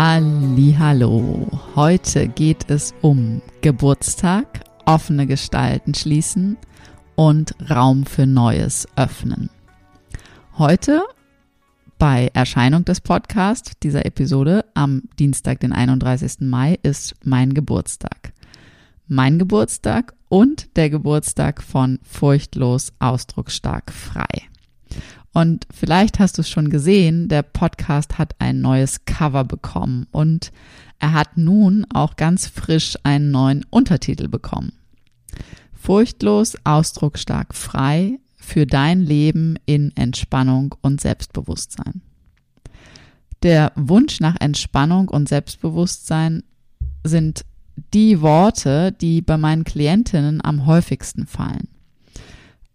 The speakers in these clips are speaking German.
Hallo. Heute geht es um Geburtstag, offene Gestalten schließen und Raum für Neues öffnen. Heute bei Erscheinung des Podcasts dieser Episode am Dienstag, den 31. Mai, ist mein Geburtstag. Mein Geburtstag und der Geburtstag von Furchtlos Ausdrucksstark frei. Und vielleicht hast du es schon gesehen, der Podcast hat ein neues Cover bekommen und er hat nun auch ganz frisch einen neuen Untertitel bekommen. Furchtlos, ausdrucksstark, frei für dein Leben in Entspannung und Selbstbewusstsein. Der Wunsch nach Entspannung und Selbstbewusstsein sind die Worte, die bei meinen Klientinnen am häufigsten fallen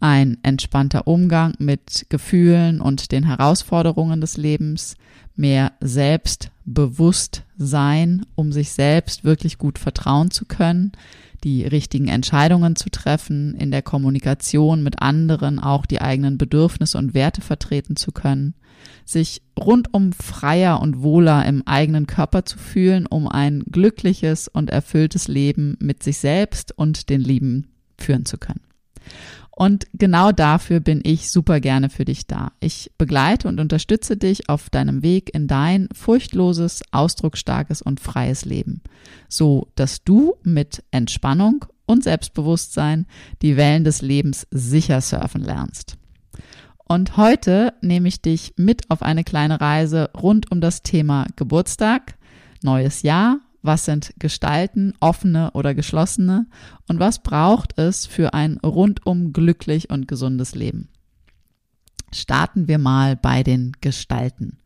ein entspannter Umgang mit Gefühlen und den Herausforderungen des Lebens, mehr Selbstbewusstsein, um sich selbst wirklich gut vertrauen zu können, die richtigen Entscheidungen zu treffen, in der Kommunikation mit anderen auch die eigenen Bedürfnisse und Werte vertreten zu können, sich rundum freier und wohler im eigenen Körper zu fühlen, um ein glückliches und erfülltes Leben mit sich selbst und den Lieben führen zu können. Und genau dafür bin ich super gerne für dich da. Ich begleite und unterstütze dich auf deinem Weg in dein furchtloses, ausdrucksstarkes und freies Leben, so dass du mit Entspannung und Selbstbewusstsein die Wellen des Lebens sicher surfen lernst. Und heute nehme ich dich mit auf eine kleine Reise rund um das Thema Geburtstag, neues Jahr was sind Gestalten, offene oder geschlossene und was braucht es für ein rundum glücklich und gesundes Leben. Starten wir mal bei den Gestalten.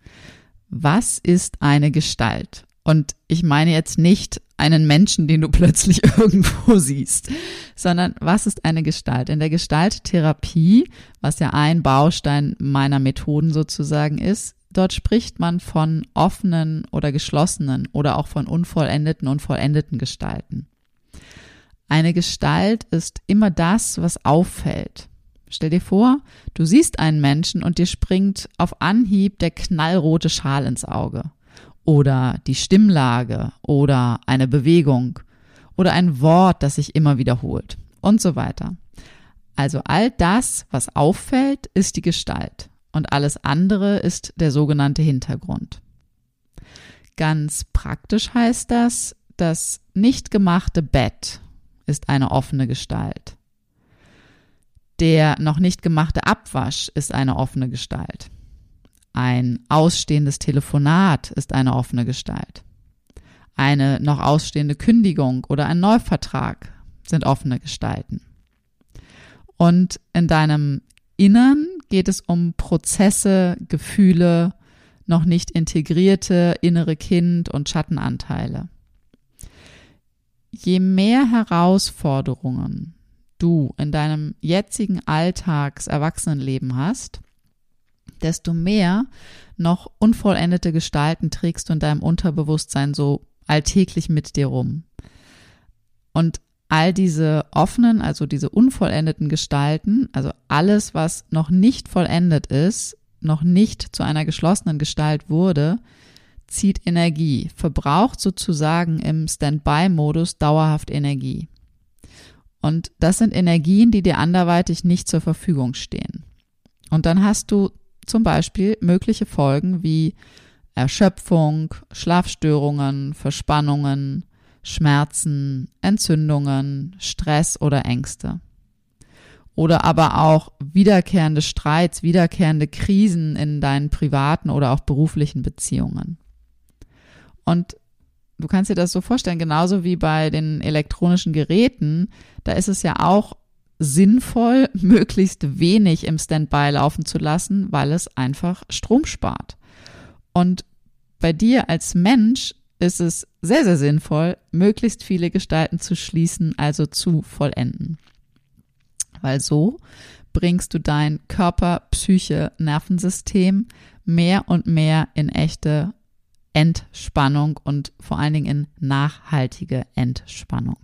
Was ist eine Gestalt? Und ich meine jetzt nicht einen Menschen, den du plötzlich irgendwo siehst, sondern was ist eine Gestalt? In der Gestalttherapie, was ja ein Baustein meiner Methoden sozusagen ist, Dort spricht man von offenen oder geschlossenen oder auch von unvollendeten und vollendeten Gestalten. Eine Gestalt ist immer das, was auffällt. Stell dir vor, du siehst einen Menschen und dir springt auf Anhieb der knallrote Schal ins Auge oder die Stimmlage oder eine Bewegung oder ein Wort, das sich immer wiederholt und so weiter. Also all das, was auffällt, ist die Gestalt und alles andere ist der sogenannte Hintergrund. Ganz praktisch heißt das, das nicht gemachte Bett ist eine offene Gestalt. Der noch nicht gemachte Abwasch ist eine offene Gestalt. Ein ausstehendes Telefonat ist eine offene Gestalt. Eine noch ausstehende Kündigung oder ein Neuvertrag sind offene Gestalten. Und in deinem Innern geht es um Prozesse, Gefühle, noch nicht integrierte innere Kind- und Schattenanteile. Je mehr Herausforderungen du in deinem jetzigen Alltags-Erwachsenenleben hast, desto mehr noch unvollendete Gestalten trägst du in deinem Unterbewusstsein so alltäglich mit dir rum. Und all diese offenen, also diese unvollendeten Gestalten, also alles, was noch nicht vollendet ist, noch nicht zu einer geschlossenen Gestalt wurde, zieht Energie, verbraucht sozusagen im Standby-Modus dauerhaft Energie. Und das sind Energien, die dir anderweitig nicht zur Verfügung stehen. Und dann hast du zum Beispiel mögliche Folgen wie Erschöpfung, Schlafstörungen, Verspannungen, Schmerzen, Entzündungen, Stress oder Ängste. oder aber auch wiederkehrende Streits, wiederkehrende Krisen in deinen privaten oder auch beruflichen Beziehungen. Und du kannst dir das so vorstellen, genauso wie bei den elektronischen Geräten, da ist es ja auch sinnvoll, möglichst wenig im Standby laufen zu lassen, weil es einfach Strom spart. Und bei dir als Mensch ist es sehr, sehr sinnvoll, möglichst viele Gestalten zu schließen, also zu vollenden. Weil so bringst du dein Körper, Psyche, Nervensystem mehr und mehr in echte Entspannung und vor allen Dingen in nachhaltige Entspannung.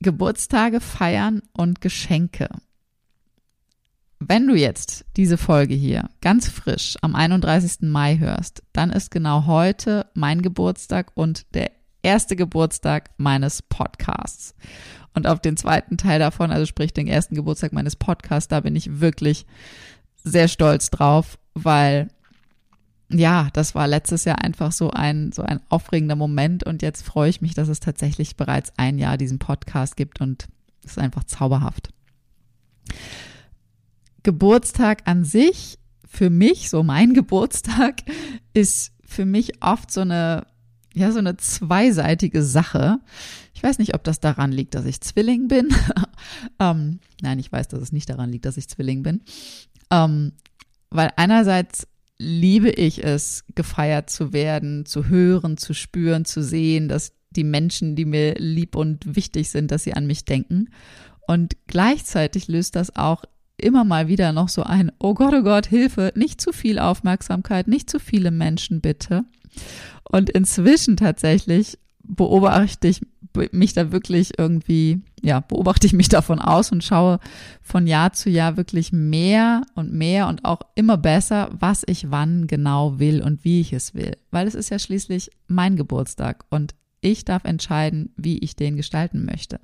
Geburtstage feiern und Geschenke. Wenn du jetzt diese Folge hier ganz frisch am 31. Mai hörst, dann ist genau heute mein Geburtstag und der erste Geburtstag meines Podcasts. Und auf den zweiten Teil davon, also sprich den ersten Geburtstag meines Podcasts, da bin ich wirklich sehr stolz drauf, weil ja, das war letztes Jahr einfach so ein, so ein aufregender Moment und jetzt freue ich mich, dass es tatsächlich bereits ein Jahr diesen Podcast gibt und es ist einfach zauberhaft. Geburtstag an sich, für mich, so mein Geburtstag, ist für mich oft so eine, ja, so eine zweiseitige Sache. Ich weiß nicht, ob das daran liegt, dass ich Zwilling bin. ähm, nein, ich weiß, dass es nicht daran liegt, dass ich Zwilling bin. Ähm, weil einerseits liebe ich es, gefeiert zu werden, zu hören, zu spüren, zu sehen, dass die Menschen, die mir lieb und wichtig sind, dass sie an mich denken. Und gleichzeitig löst das auch immer mal wieder noch so ein, oh Gott, oh Gott, Hilfe, nicht zu viel Aufmerksamkeit, nicht zu viele Menschen bitte. Und inzwischen tatsächlich beobachte ich mich da wirklich irgendwie, ja, beobachte ich mich davon aus und schaue von Jahr zu Jahr wirklich mehr und mehr und auch immer besser, was ich wann genau will und wie ich es will. Weil es ist ja schließlich mein Geburtstag und ich darf entscheiden, wie ich den gestalten möchte.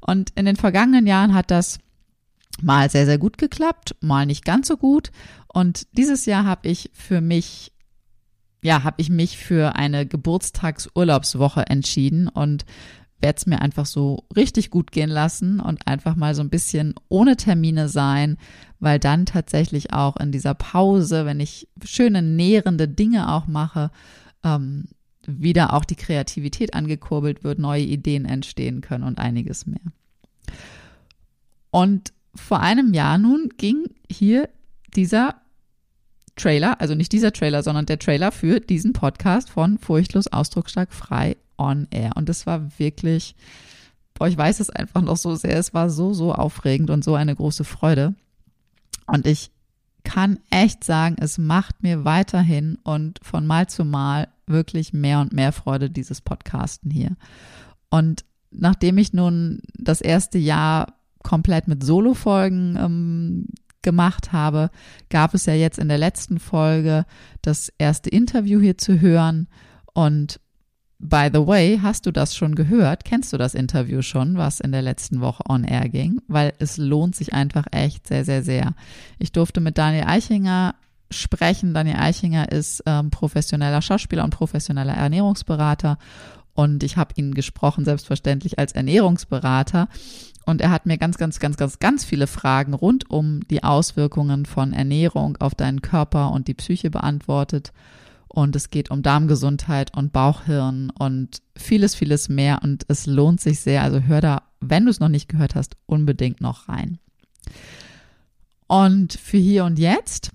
Und in den vergangenen Jahren hat das mal sehr, sehr gut geklappt, mal nicht ganz so gut. Und dieses Jahr habe ich für mich ja, habe ich mich für eine Geburtstagsurlaubswoche entschieden und werde es mir einfach so richtig gut gehen lassen und einfach mal so ein bisschen ohne Termine sein, weil dann tatsächlich auch in dieser Pause, wenn ich schöne nährende Dinge auch mache, ähm, wieder auch die Kreativität angekurbelt wird, neue Ideen entstehen können und einiges mehr. Und vor einem Jahr nun ging hier dieser Trailer, also nicht dieser Trailer, sondern der Trailer für diesen Podcast von Furchtlos Ausdrucksstark frei on air. Und das war wirklich, boah, ich weiß es einfach noch so sehr. Es war so, so aufregend und so eine große Freude. Und ich kann echt sagen, es macht mir weiterhin und von Mal zu Mal wirklich mehr und mehr Freude, dieses Podcasten hier. Und nachdem ich nun das erste Jahr komplett mit Solo-Folgen ähm, gemacht habe, gab es ja jetzt in der letzten Folge das erste Interview hier zu hören. Und by the way, hast du das schon gehört? Kennst du das Interview schon, was in der letzten Woche on air ging? Weil es lohnt sich einfach echt sehr, sehr, sehr. Ich durfte mit Daniel Eichinger sprechen. Daniel Eichinger ist ähm, professioneller Schauspieler und professioneller Ernährungsberater. Und ich habe ihn gesprochen, selbstverständlich als Ernährungsberater. Und er hat mir ganz, ganz, ganz, ganz, ganz viele Fragen rund um die Auswirkungen von Ernährung auf deinen Körper und die Psyche beantwortet. Und es geht um Darmgesundheit und Bauchhirn und vieles, vieles mehr. Und es lohnt sich sehr. Also hör da, wenn du es noch nicht gehört hast, unbedingt noch rein. Und für hier und jetzt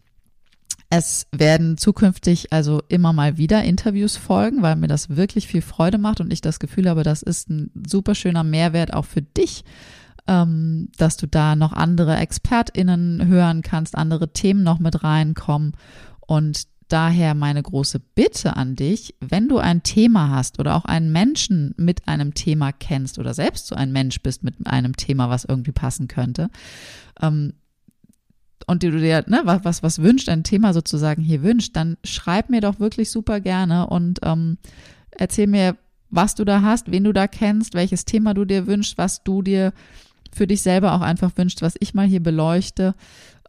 es werden zukünftig also immer mal wieder Interviews folgen, weil mir das wirklich viel Freude macht und ich das Gefühl habe, das ist ein super schöner Mehrwert auch für dich, ähm, dass du da noch andere ExpertInnen hören kannst, andere Themen noch mit reinkommen. Und daher meine große Bitte an dich, wenn du ein Thema hast oder auch einen Menschen mit einem Thema kennst oder selbst so ein Mensch bist mit einem Thema, was irgendwie passen könnte, ähm, und du dir ne, was, was, was wünscht, ein Thema sozusagen hier wünscht, dann schreib mir doch wirklich super gerne und ähm, erzähl mir, was du da hast, wen du da kennst, welches Thema du dir wünschst, was du dir für dich selber auch einfach wünscht, was ich mal hier beleuchte.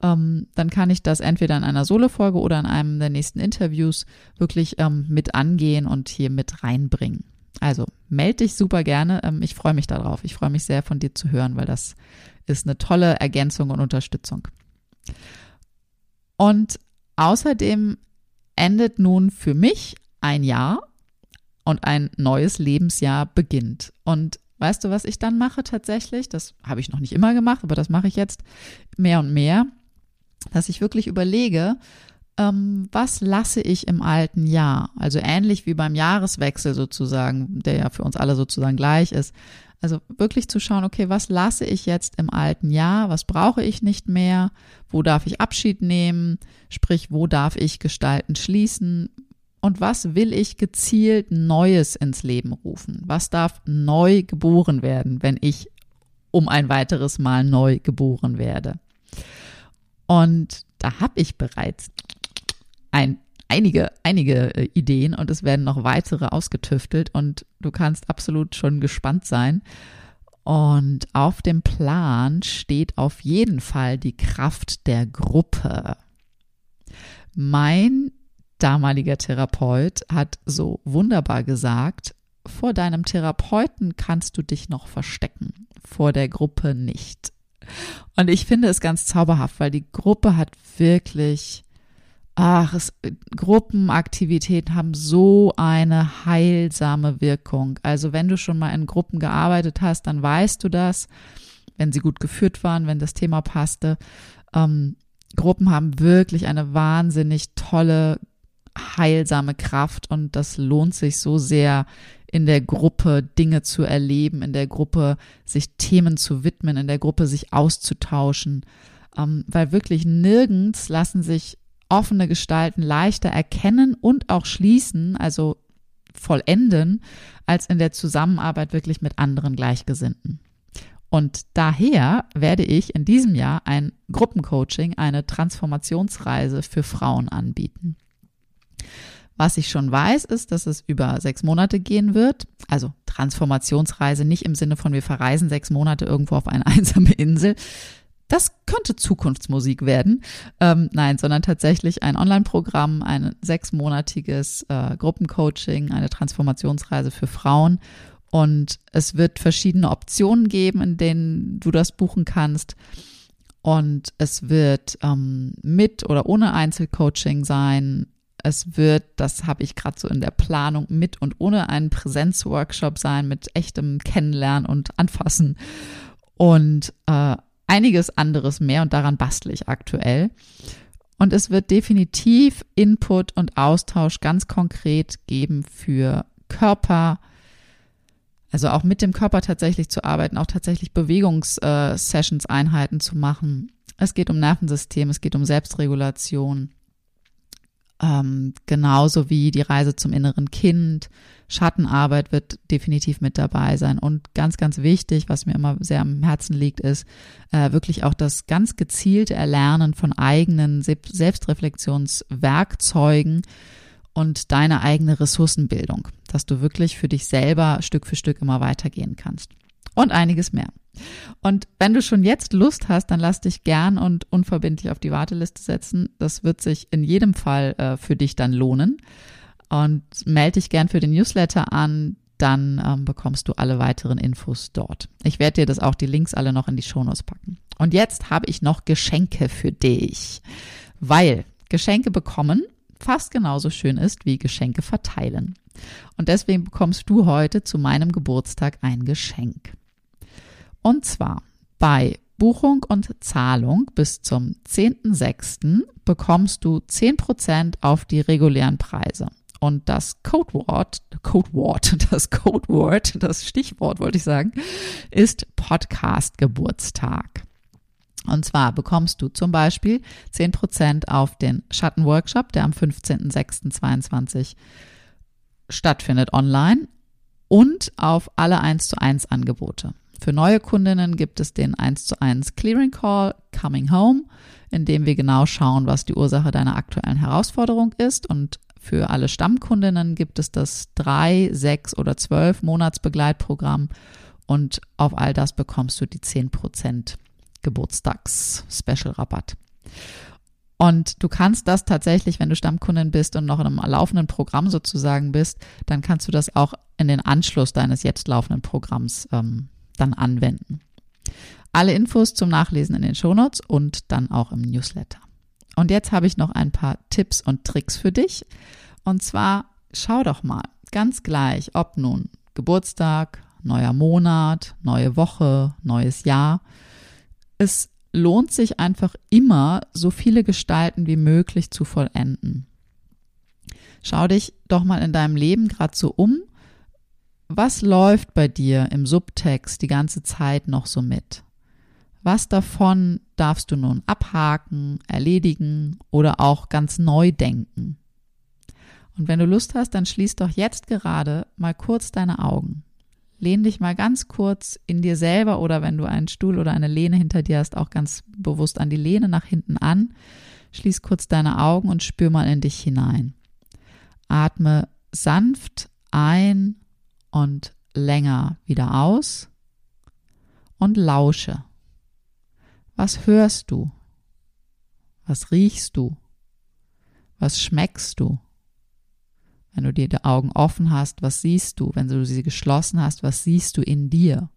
Ähm, dann kann ich das entweder in einer Solo-Folge oder in einem der nächsten Interviews wirklich ähm, mit angehen und hier mit reinbringen. Also melde dich super gerne. Ähm, ich freue mich darauf. Ich freue mich sehr von dir zu hören, weil das ist eine tolle Ergänzung und Unterstützung. Und außerdem endet nun für mich ein Jahr und ein neues Lebensjahr beginnt. Und weißt du, was ich dann mache tatsächlich? Das habe ich noch nicht immer gemacht, aber das mache ich jetzt mehr und mehr, dass ich wirklich überlege, ähm, was lasse ich im alten Jahr? Also ähnlich wie beim Jahreswechsel sozusagen, der ja für uns alle sozusagen gleich ist. Also wirklich zu schauen, okay, was lasse ich jetzt im alten Jahr? Was brauche ich nicht mehr? Wo darf ich Abschied nehmen? Sprich, wo darf ich Gestalten schließen? Und was will ich gezielt Neues ins Leben rufen? Was darf neu geboren werden, wenn ich um ein weiteres Mal neu geboren werde? Und da habe ich bereits ein, einige, einige äh, Ideen und es werden noch weitere ausgetüftelt und du kannst absolut schon gespannt sein. Und auf dem Plan steht auf jeden Fall die Kraft der Gruppe. Mein damaliger Therapeut hat so wunderbar gesagt, vor deinem Therapeuten kannst du dich noch verstecken, vor der Gruppe nicht. Und ich finde es ganz zauberhaft, weil die Gruppe hat wirklich ach, es, Gruppenaktivitäten haben so eine heilsame Wirkung. Also wenn du schon mal in Gruppen gearbeitet hast, dann weißt du das, wenn sie gut geführt waren, wenn das Thema passte. Ähm, Gruppen haben wirklich eine wahnsinnig tolle, heilsame Kraft und das lohnt sich so sehr, in der Gruppe Dinge zu erleben, in der Gruppe sich Themen zu widmen, in der Gruppe sich auszutauschen, ähm, weil wirklich nirgends lassen sich offene Gestalten leichter erkennen und auch schließen, also vollenden, als in der Zusammenarbeit wirklich mit anderen Gleichgesinnten. Und daher werde ich in diesem Jahr ein Gruppencoaching, eine Transformationsreise für Frauen anbieten. Was ich schon weiß, ist, dass es über sechs Monate gehen wird. Also Transformationsreise nicht im Sinne von wir verreisen sechs Monate irgendwo auf eine einsame Insel, das könnte Zukunftsmusik werden. Ähm, nein, sondern tatsächlich ein Online-Programm, ein sechsmonatiges äh, Gruppencoaching, eine Transformationsreise für Frauen. Und es wird verschiedene Optionen geben, in denen du das buchen kannst. Und es wird ähm, mit oder ohne Einzelcoaching sein. Es wird, das habe ich gerade so in der Planung, mit und ohne einen Präsenzworkshop sein, mit echtem Kennenlernen und Anfassen. Und äh, einiges anderes mehr und daran bastle ich aktuell. Und es wird definitiv Input und Austausch ganz konkret geben für Körper, also auch mit dem Körper tatsächlich zu arbeiten, auch tatsächlich Bewegungssessions, äh, Einheiten zu machen. Es geht um Nervensystem, es geht um Selbstregulation, ähm, genauso wie die Reise zum inneren Kind. Schattenarbeit wird definitiv mit dabei sein. Und ganz, ganz wichtig, was mir immer sehr am Herzen liegt, ist äh, wirklich auch das ganz gezielte Erlernen von eigenen Selbstreflexionswerkzeugen und deine eigene Ressourcenbildung, dass du wirklich für dich selber Stück für Stück immer weitergehen kannst. Und einiges mehr. Und wenn du schon jetzt Lust hast, dann lass dich gern und unverbindlich auf die Warteliste setzen. Das wird sich in jedem Fall äh, für dich dann lohnen. Und melde dich gern für den Newsletter an, dann ähm, bekommst du alle weiteren Infos dort. Ich werde dir das auch die Links alle noch in die Shownotes packen. Und jetzt habe ich noch Geschenke für dich, weil Geschenke bekommen fast genauso schön ist wie Geschenke verteilen. Und deswegen bekommst du heute zu meinem Geburtstag ein Geschenk. Und zwar bei Buchung und Zahlung bis zum 10.06. bekommst du 10% auf die regulären Preise. Und das Codewort, Codewort, das Codewort, das Stichwort wollte ich sagen, ist Podcast Geburtstag. Und zwar bekommst du zum Beispiel 10% auf den Schattenworkshop, der am 15.06.22 stattfindet online und auf alle 1 zu 1 Angebote. Für neue Kundinnen gibt es den 1 zu 1 Clearing Call Coming Home, in dem wir genau schauen, was die Ursache deiner aktuellen Herausforderung ist. Und für alle Stammkundinnen gibt es das 3, 6 oder 12 Monatsbegleitprogramm. Und auf all das bekommst du die 10% Geburtstags-Special-Rabatt. Und du kannst das tatsächlich, wenn du Stammkundin bist und noch in einem laufenden Programm sozusagen bist, dann kannst du das auch in den Anschluss deines jetzt laufenden Programms ähm, dann anwenden. Alle Infos zum Nachlesen in den Shownotes und dann auch im Newsletter. Und jetzt habe ich noch ein paar Tipps und Tricks für dich. Und zwar schau doch mal, ganz gleich, ob nun Geburtstag, neuer Monat, neue Woche, neues Jahr. Es lohnt sich einfach immer, so viele Gestalten wie möglich zu vollenden. Schau dich doch mal in deinem Leben gerade so um. Was läuft bei dir im Subtext die ganze Zeit noch so mit? Was davon darfst du nun abhaken, erledigen oder auch ganz neu denken? Und wenn du Lust hast, dann schließ doch jetzt gerade mal kurz deine Augen. Lehn dich mal ganz kurz in dir selber oder wenn du einen Stuhl oder eine Lehne hinter dir hast, auch ganz bewusst an die Lehne nach hinten an. Schließ kurz deine Augen und spür mal in dich hinein. Atme sanft ein und länger wieder aus und lausche. Was hörst du? Was riechst du? Was schmeckst du? Wenn du dir die Augen offen hast, was siehst du? Wenn du sie geschlossen hast, was siehst du in dir?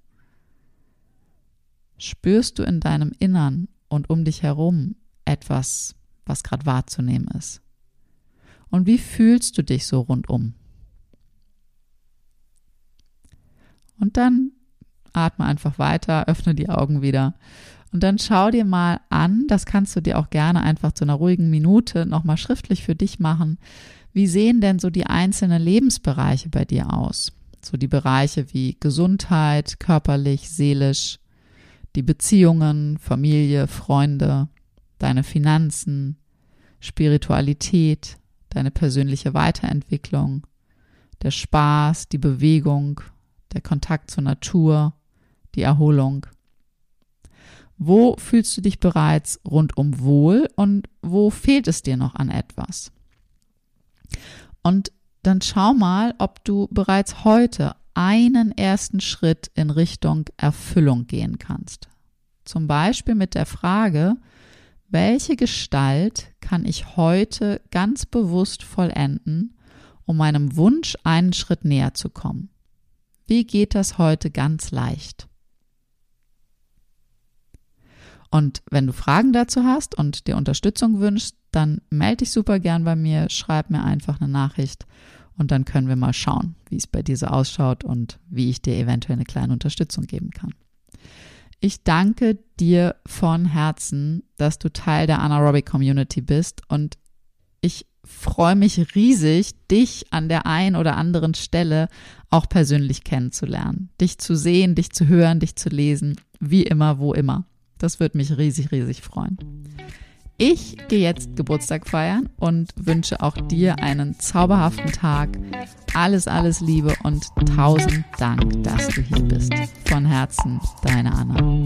Spürst du in deinem Innern und um dich herum etwas, was gerade wahrzunehmen ist? Und wie fühlst du dich so rundum? Und dann atme einfach weiter, öffne die Augen wieder. Und dann schau dir mal an, das kannst du dir auch gerne einfach zu einer ruhigen Minute nochmal schriftlich für dich machen, wie sehen denn so die einzelnen Lebensbereiche bei dir aus? So die Bereiche wie Gesundheit, körperlich, seelisch, die Beziehungen, Familie, Freunde, deine Finanzen, Spiritualität, deine persönliche Weiterentwicklung, der Spaß, die Bewegung, der Kontakt zur Natur, die Erholung. Wo fühlst du dich bereits rundum wohl und wo fehlt es dir noch an etwas? Und dann schau mal, ob du bereits heute einen ersten Schritt in Richtung Erfüllung gehen kannst. Zum Beispiel mit der Frage, welche Gestalt kann ich heute ganz bewusst vollenden, um meinem Wunsch einen Schritt näher zu kommen? Wie geht das heute ganz leicht? Und wenn du Fragen dazu hast und dir Unterstützung wünschst, dann melde dich super gern bei mir, schreib mir einfach eine Nachricht und dann können wir mal schauen, wie es bei dir so ausschaut und wie ich dir eventuell eine kleine Unterstützung geben kann. Ich danke dir von Herzen, dass du Teil der Anaerobic Community bist und ich freue mich riesig, dich an der einen oder anderen Stelle auch persönlich kennenzulernen, dich zu sehen, dich zu hören, dich zu lesen, wie immer, wo immer. Das würde mich riesig, riesig freuen. Ich gehe jetzt Geburtstag feiern und wünsche auch dir einen zauberhaften Tag. Alles, alles Liebe und tausend Dank, dass du hier bist. Von Herzen, deine Anna.